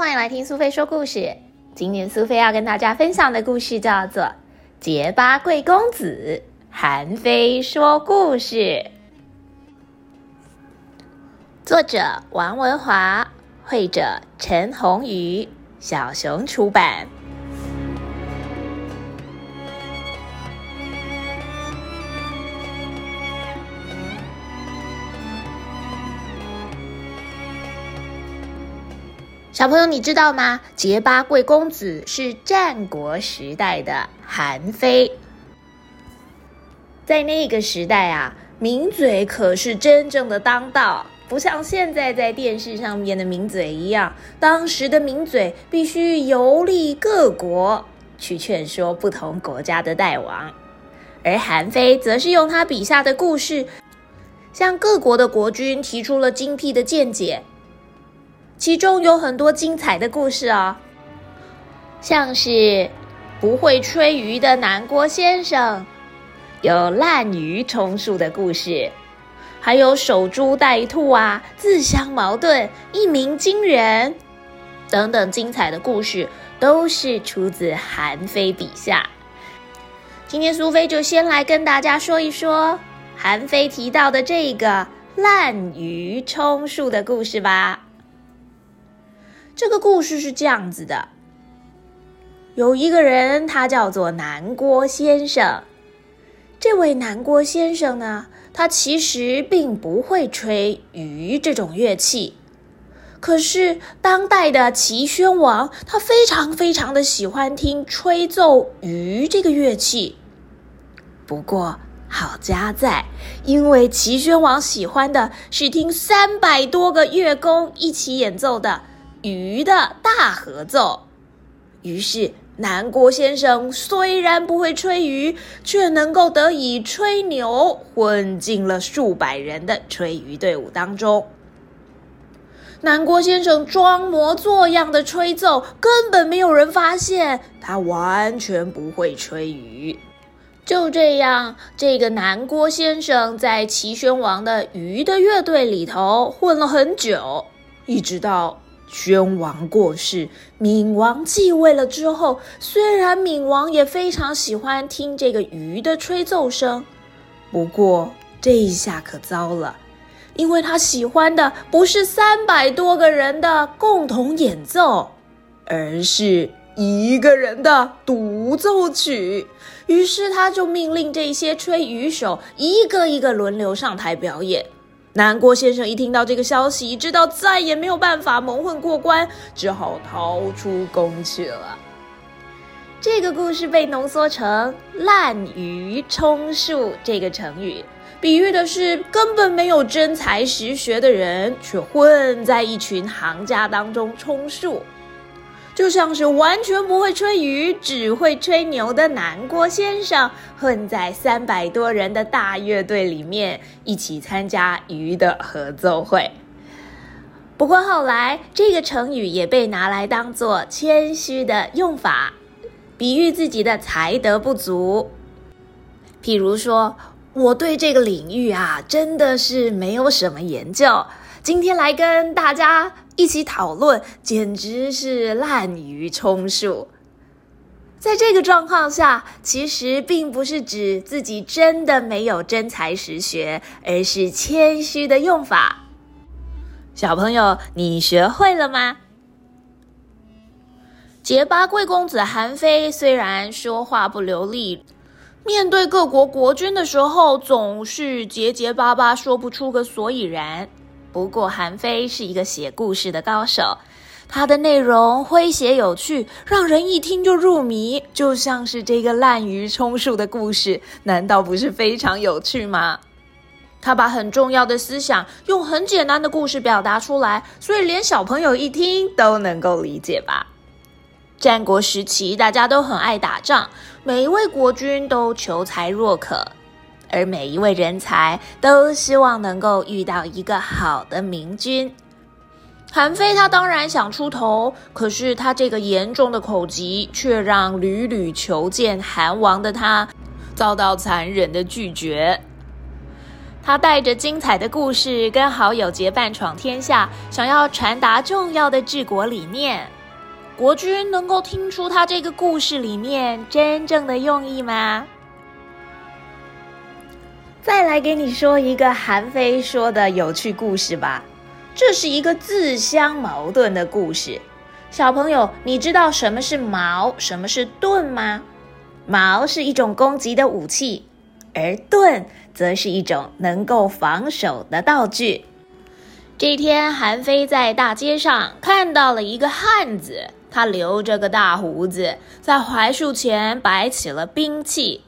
欢迎来听苏菲说故事。今天苏菲要跟大家分享的故事叫做《结巴贵公子韩非说故事》，作者王文华，绘者陈宏宇，小熊出版。小朋友，你知道吗？结巴贵公子是战国时代的韩非。在那个时代啊，名嘴可是真正的当道，不像现在在电视上面的名嘴一样。当时的名嘴必须游历各国，去劝说不同国家的大王，而韩非则是用他笔下的故事，向各国的国君提出了精辟的见解。其中有很多精彩的故事哦，像是不会吹鱼的南郭先生，有滥竽充数的故事，还有守株待兔啊，自相矛盾，一鸣惊人等等精彩的故事，都是出自韩非笔下。今天苏菲就先来跟大家说一说韩非提到的这个滥竽充数的故事吧。这个故事是这样子的：有一个人，他叫做南郭先生。这位南郭先生呢，他其实并不会吹竽这种乐器。可是当代的齐宣王，他非常非常的喜欢听吹奏竽这个乐器。不过好家在，因为齐宣王喜欢的是听三百多个乐工一起演奏的。鱼的大合奏，于是南郭先生虽然不会吹鱼，却能够得以吹牛，混进了数百人的吹鱼队伍当中。南郭先生装模作样的吹奏，根本没有人发现他完全不会吹鱼。就这样，这个南郭先生在齐宣王的鱼的乐队里头混了很久，一直到。宣王过世，闵王继位了之后，虽然闵王也非常喜欢听这个鱼的吹奏声，不过这一下可糟了，因为他喜欢的不是三百多个人的共同演奏，而是一个人的独奏曲。于是他就命令这些吹鱼手一个一个轮流上台表演。南郭先生一听到这个消息，知道再也没有办法蒙混过关，只好逃出宫去了。这个故事被浓缩成“滥竽充数”这个成语，比喻的是根本没有真才实学的人，却混在一群行家当中充数。就像是完全不会吹鱼，只会吹牛的南郭先生，混在三百多人的大乐队里面，一起参加鱼的合奏会。不过后来，这个成语也被拿来当做谦虚的用法，比喻自己的才德不足。譬如说，我对这个领域啊，真的是没有什么研究。今天来跟大家一起讨论，简直是滥竽充数。在这个状况下，其实并不是指自己真的没有真才实学，而是谦虚的用法。小朋友，你学会了吗？结巴贵公子韩非虽然说话不流利，面对各国国君的时候，总是结结巴巴，说不出个所以然。不过，韩非是一个写故事的高手，他的内容诙谐有趣，让人一听就入迷，就像是这个滥竽充数的故事，难道不是非常有趣吗？他把很重要的思想用很简单的故事表达出来，所以连小朋友一听都能够理解吧。战国时期，大家都很爱打仗，每一位国君都求才若渴。而每一位人才都希望能够遇到一个好的明君。韩非他当然想出头，可是他这个严重的口疾却让屡屡求见韩王的他遭到残忍的拒绝。他带着精彩的故事，跟好友结伴闯天下，想要传达重要的治国理念。国君能够听出他这个故事里面真正的用意吗？再来给你说一个韩非说的有趣故事吧。这是一个自相矛盾的故事。小朋友，你知道什么是矛，什么是盾吗？矛是一种攻击的武器，而盾则是一种能够防守的道具。这天，韩非在大街上看到了一个汉子，他留着个大胡子，在槐树前摆起了兵器。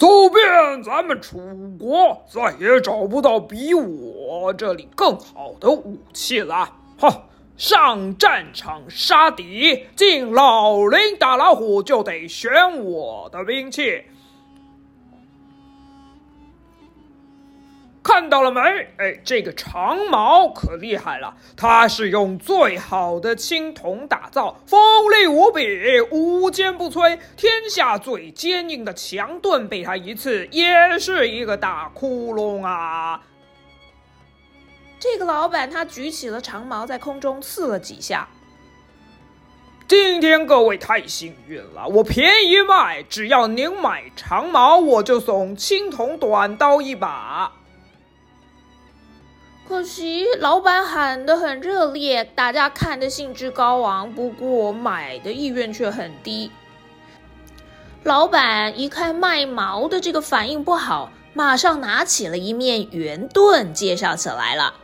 走遍咱们楚国，再也找不到比我这里更好的武器了。哈！上战场杀敌，进老林打老虎，就得选我的兵器。看到了没？哎，这个长矛可厉害了，它是用最好的青铜打造，锋利无比，无坚不摧。天下最坚硬的强盾，被它一刺，也是一个大窟窿啊！这个老板他举起了长矛，在空中刺了几下。今天各位太幸运了，我便宜卖，只要您买长矛，我就送青铜短刀一把。可惜老板喊得很热烈，大家看得兴致高昂，不过买的意愿却很低。老板一看卖矛的这个反应不好，马上拿起了一面圆盾，介绍起来了。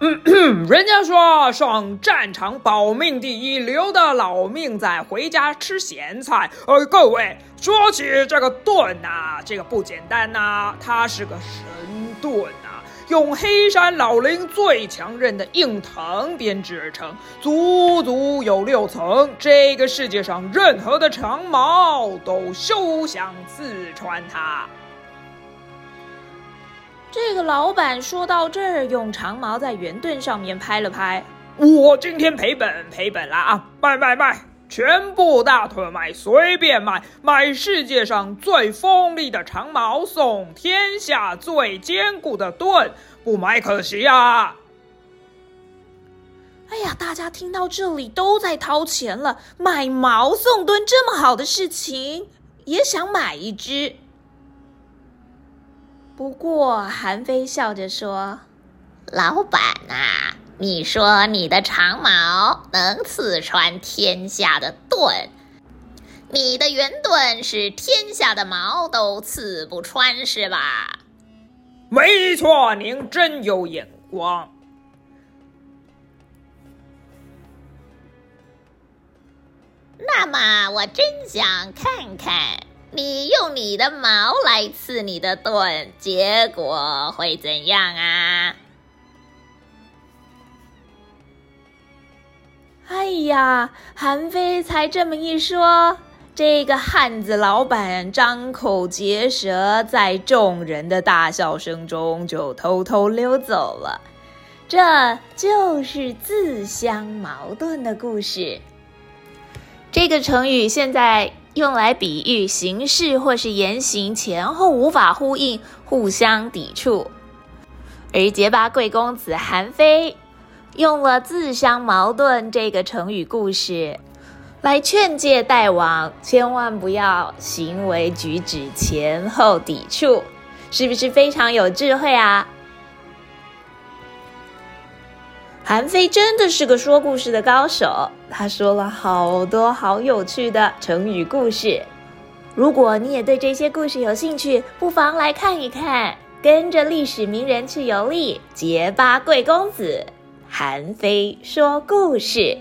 嗯，人家说上战场保命第一，留的老命在回家吃咸菜。呃，各位说起这个盾呐，这个不简单呐，它是个神盾呐，用黑山老林最强韧的硬藤编织而成，足足有六层。这个世界上任何的长矛都休想刺穿它。这个老板说到这儿，用长矛在圆盾上面拍了拍。我今天赔本赔本了啊！卖卖卖，全部大腿卖，随便卖，买世界上最锋利的长矛，送天下最坚固的盾，不买可惜呀！哎呀，大家听到这里都在掏钱了，买矛送盾这么好的事情，也想买一只。不过，韩非笑着说：“老板呐，你说你的长矛能刺穿天下的盾，你的圆盾是天下的矛都刺不穿，是吧？”“没错，您真有眼光。”“那么，我真想看看。”你用你的矛来刺你的盾，结果会怎样啊？哎呀，韩非才这么一说，这个汉子老板张口结舌，在众人的大笑声中就偷偷溜走了。这就是自相矛盾的故事。这个成语现在。用来比喻形式或是言行前后无法呼应，互相抵触。而结巴贵公子韩非用了“自相矛盾”这个成语故事，来劝诫大王千万不要行为举止前后抵触，是不是非常有智慧啊？韩非真的是个说故事的高手，他说了好多好有趣的成语故事。如果你也对这些故事有兴趣，不妨来看一看，跟着历史名人去游历。结巴贵公子，韩非说故事。